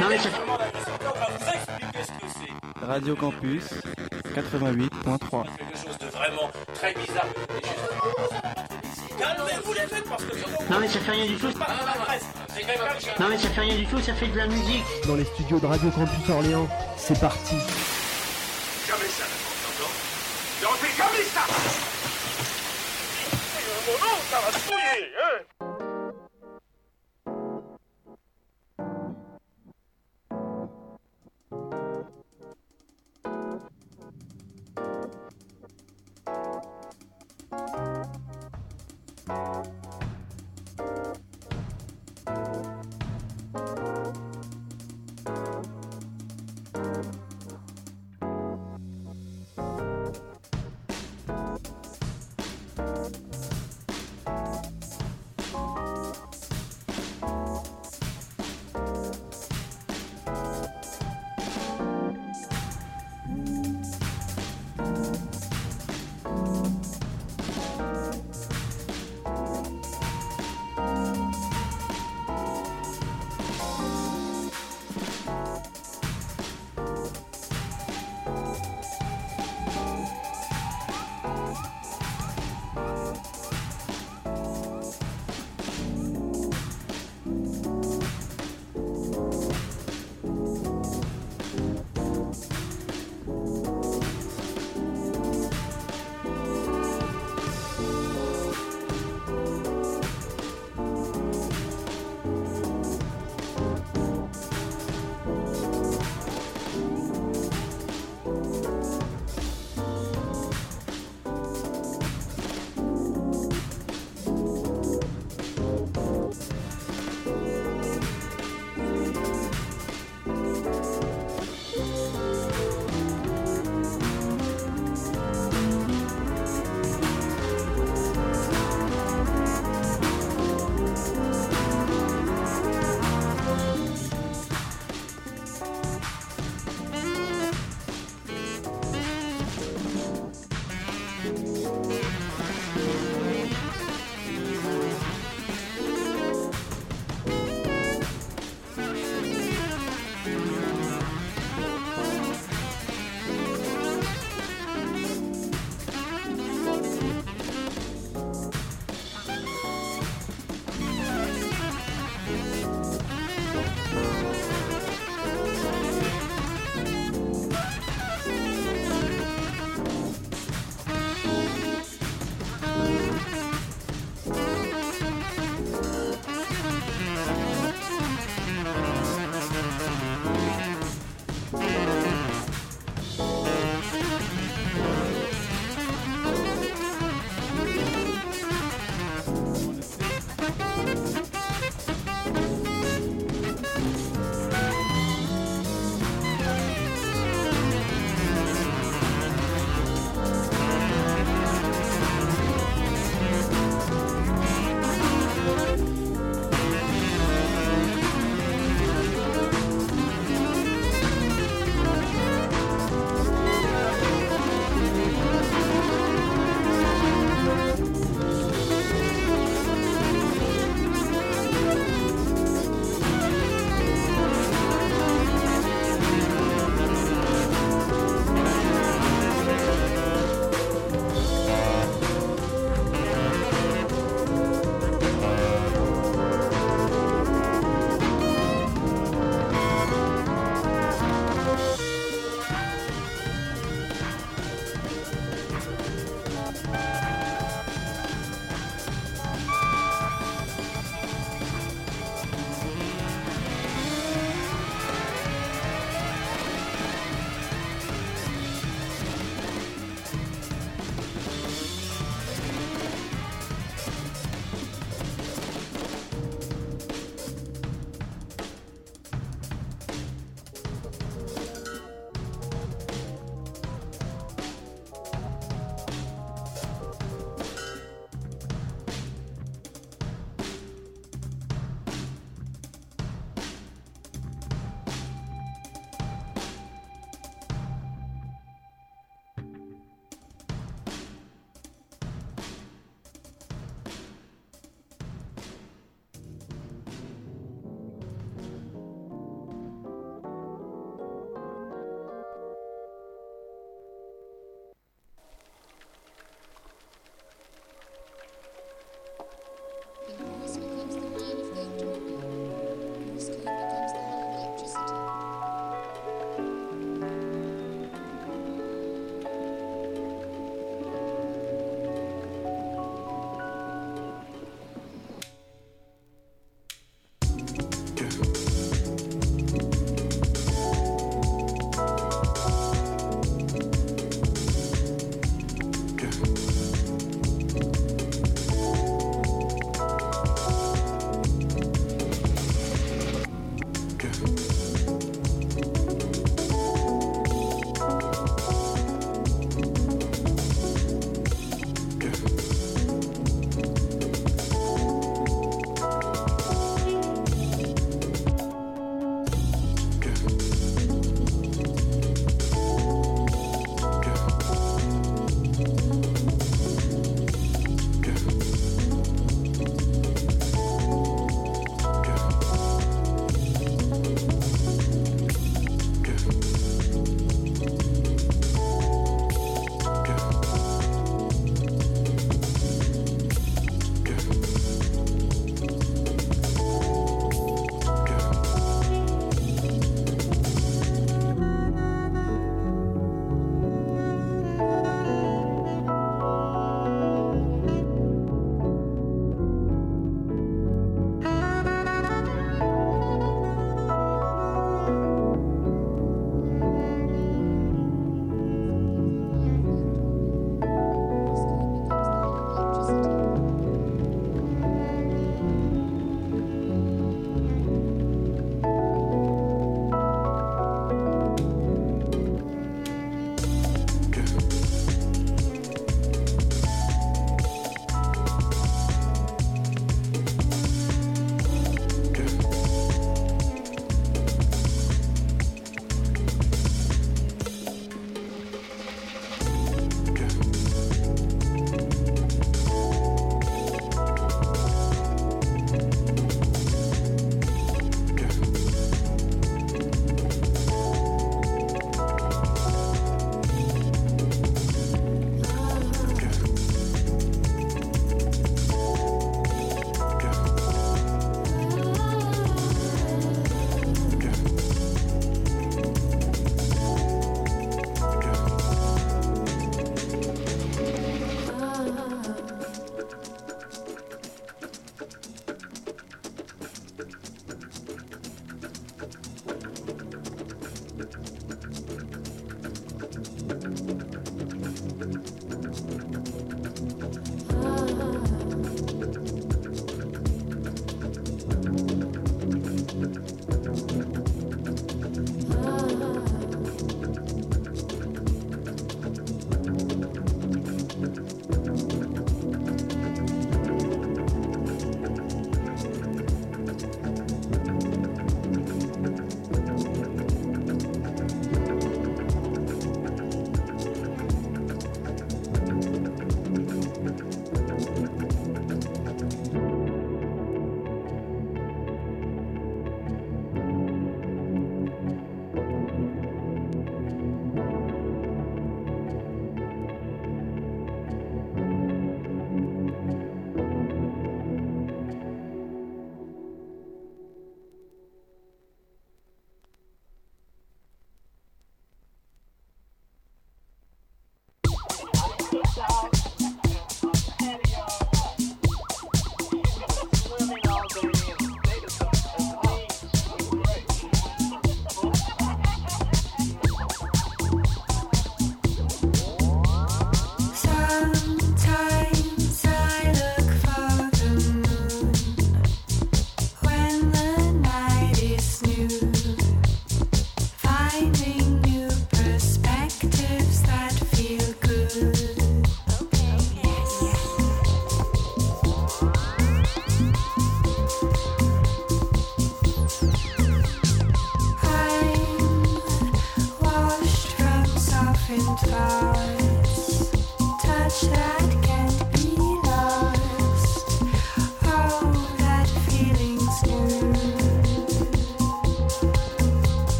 Non, mais c'est. Radio Campus 88.3. Quelque chose de vraiment très bizarre. Et juste- Calmez-vous les mecs parce que Non mais ça fait rien du tout. Non mais ça fait rien du tout, ça fait de la musique. dans les studios de Radio Campus Orléans. C'est parti.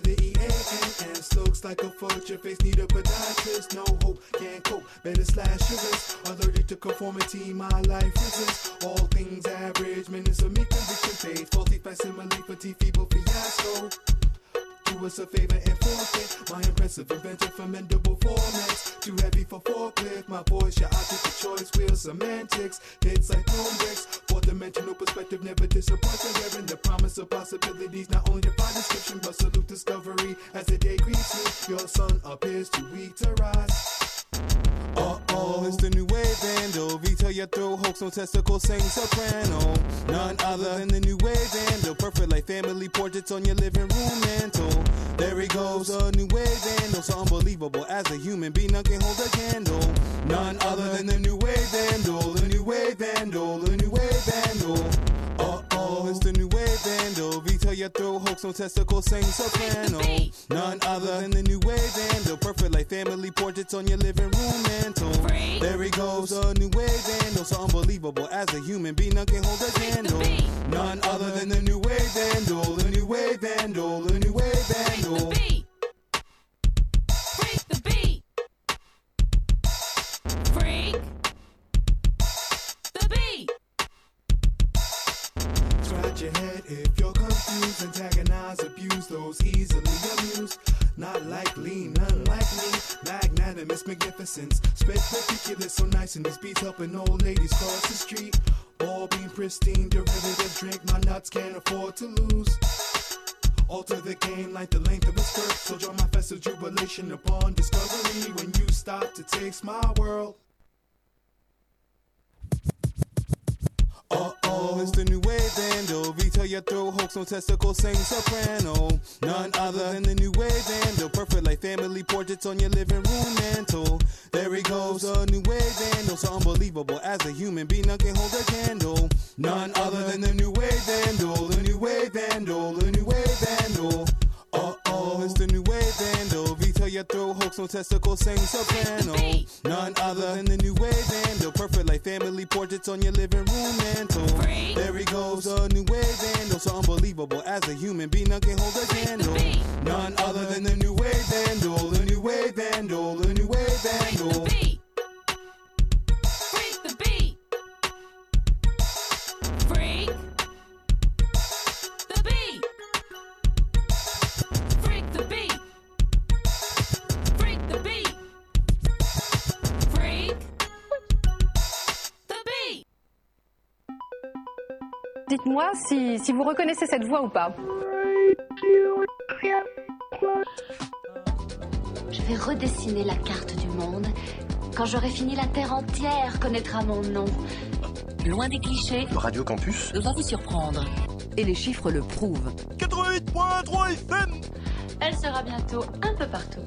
the ENS. Looks like a fudge, face need a podiatrist. No hope, can't cope, better slash your wrist. Allergic to conformity, my life resists. All things average, minutes of me conviction fades. Faulty facsimile, fatigue, feeble fiasco do us a favor and forfeit my impressive invention formidable formats. Too heavy for forklift, my voice, your object of choice, real semantics. Hits like home bricks, four dimensional perspective, never disappointing. wearing the promise of possibilities, not only by description, but salute discovery as the day greets you. Your sun appears too weak to rise. Uh oh, it's the new testicle sing soprano. None other than the new wave vandal. Perfect like family portraits on your living room mantle. There he goes, a new wave vandal. So unbelievable as a human being, none can hold a candle. None other than the new wave vandal. The new wave vandal. The new wave vandal. Wave vandal. V your throat hoax on testicle sing soprano. None other than the new wave vandal. Perfect like family portraits on your living room mantle. There he goes, a new wave vandal. So unbelievable as a human being, none can hold a candle. None other than the new wave vandal. The new wave vandal. The new wave vandal. Scratch your head if you're confused, antagonize, abuse those easily amused. Not likely, none. Magnanimous magnificence. Spit ridiculous, so nice in these beats, helping old ladies cross the street. All being pristine, derivative drink my nuts can't afford to lose. Alter the game like the length of a skirt. So join my festive jubilation upon discovery when you stop to taste my world. Uh oh, it's the new wave. Retail your throat, hoax no testicle, sing soprano. None other than the new wave vandal. Perfect like family portraits on your living room mantle. There he goes, a new wave vandal. So unbelievable as a human being, none can hold a candle. None other than the new wave vandal. The new wave vandal, the new wave vandal. Oh, it's the new wave vandal. Retail your throat, hoax no testicle, sing soprano. None other than the new wave vandal. Perfect like family portraits on your living room mantle. There he goes, a new wave vandal. So unbelievable as a human being, none can hold a candle. None other than the new wave vandal. The new wave vandal. The new wave vandal. Dites-moi si, si vous reconnaissez cette voix ou pas. Je vais redessiner la carte du monde. Quand j'aurai fini, la Terre entière connaîtra mon nom. Loin des clichés, Radio Campus va vous surprendre. Et les chiffres le prouvent. 88.3 FM Elle sera bientôt un peu partout.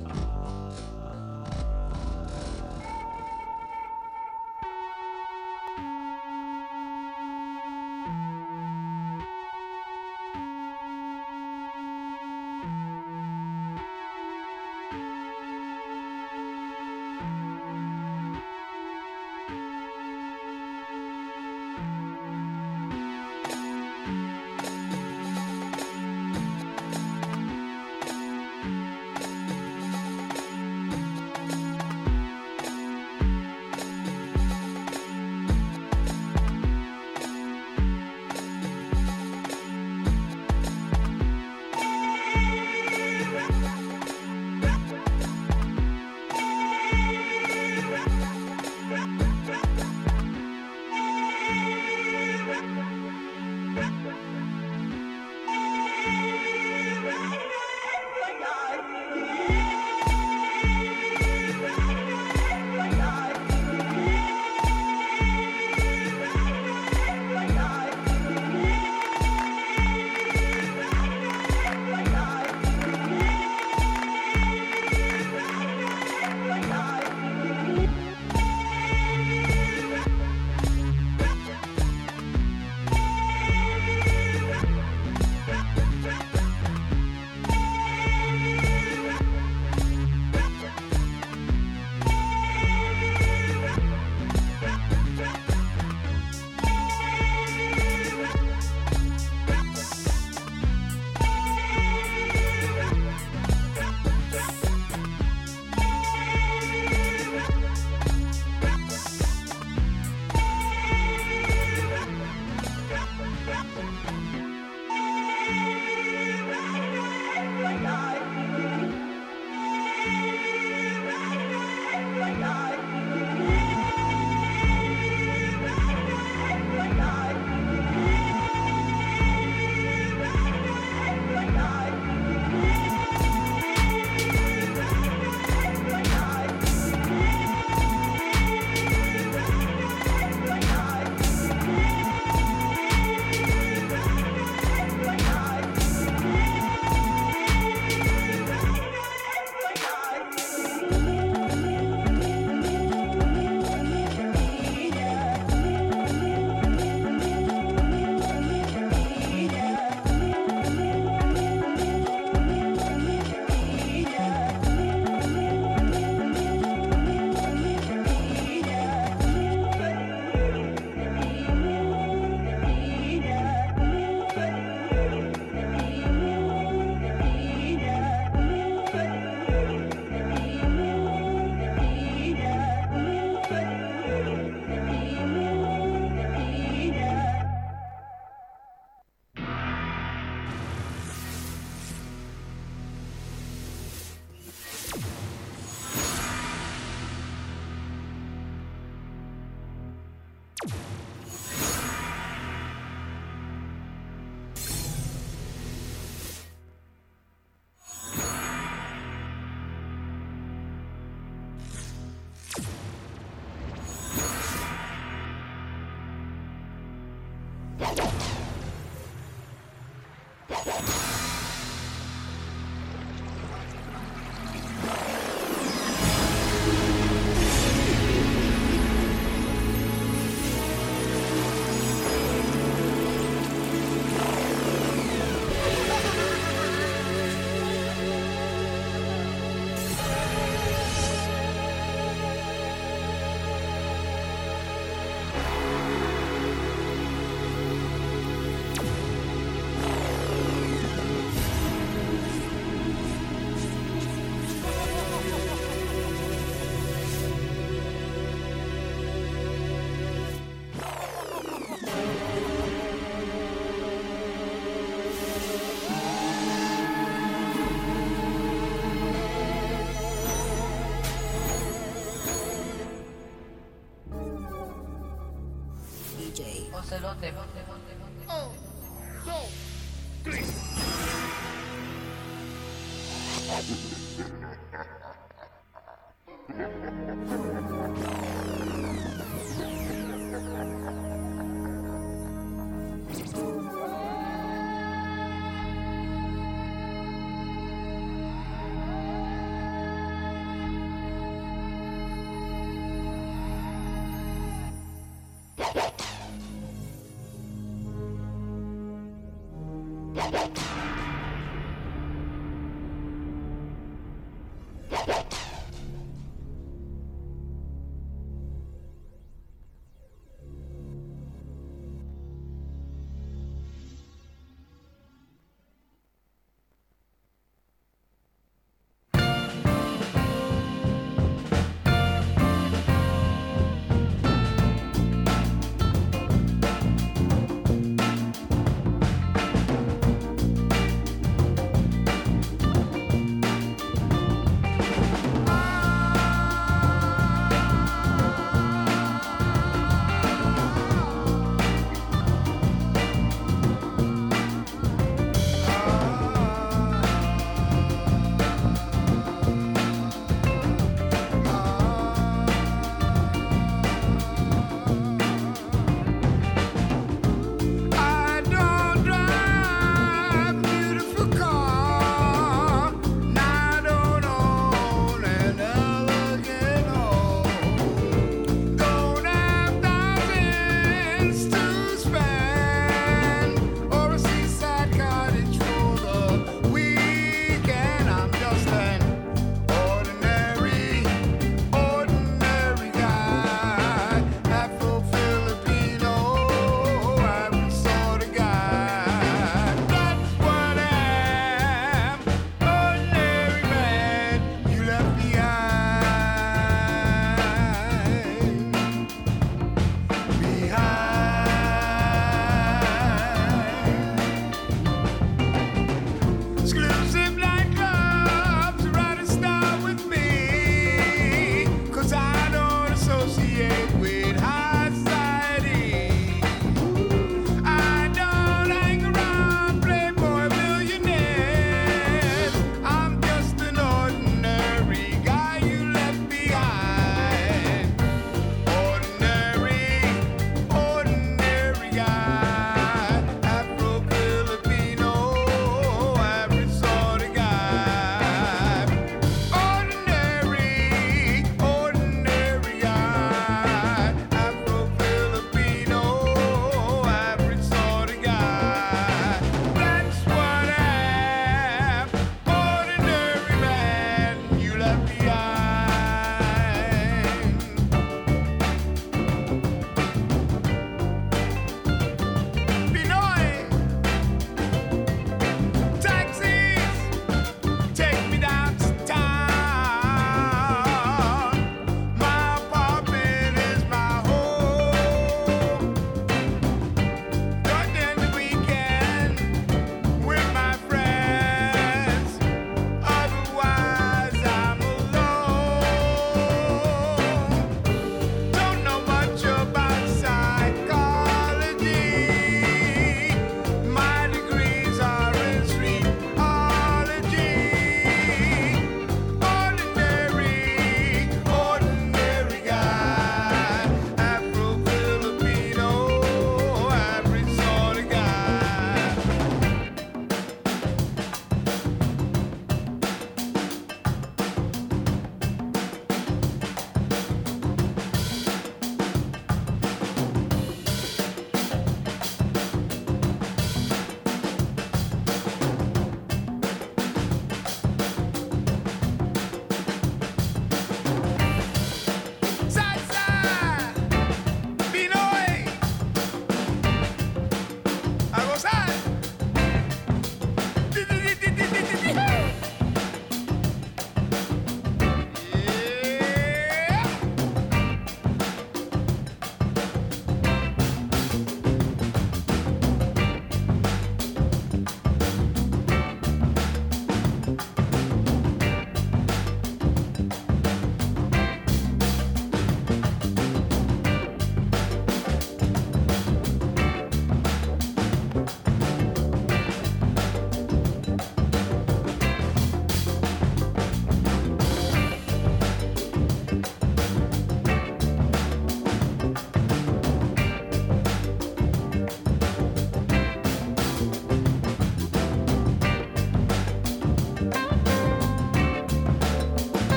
って。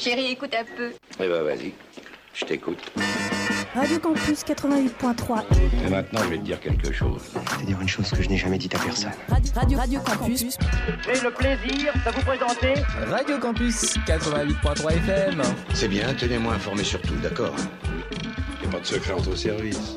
Chérie, écoute un peu. Eh ben vas-y, je t'écoute. Radio Campus 88.3. Et maintenant, je vais te dire quelque chose. Je vais te dire une chose que je n'ai jamais dite à personne. Radio, Radio, Radio Campus. J'ai le plaisir de vous présenter Radio Campus 88.3 FM. C'est bien, tenez-moi informé sur tout, d'accord Il n'y a pas de secret entre services.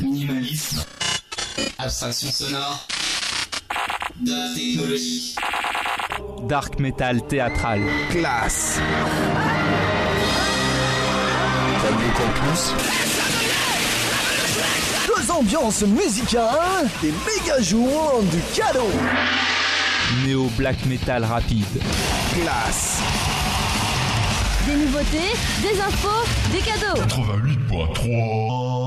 Minimalisme, abstraction sonore, de la technologie. Dark metal théâtral. Classe. Radio Campus. Deux ambiances musicales, des méga jours, du cadeau. Néo black metal rapide. Classe. Des nouveautés, des infos, des cadeaux. 88.3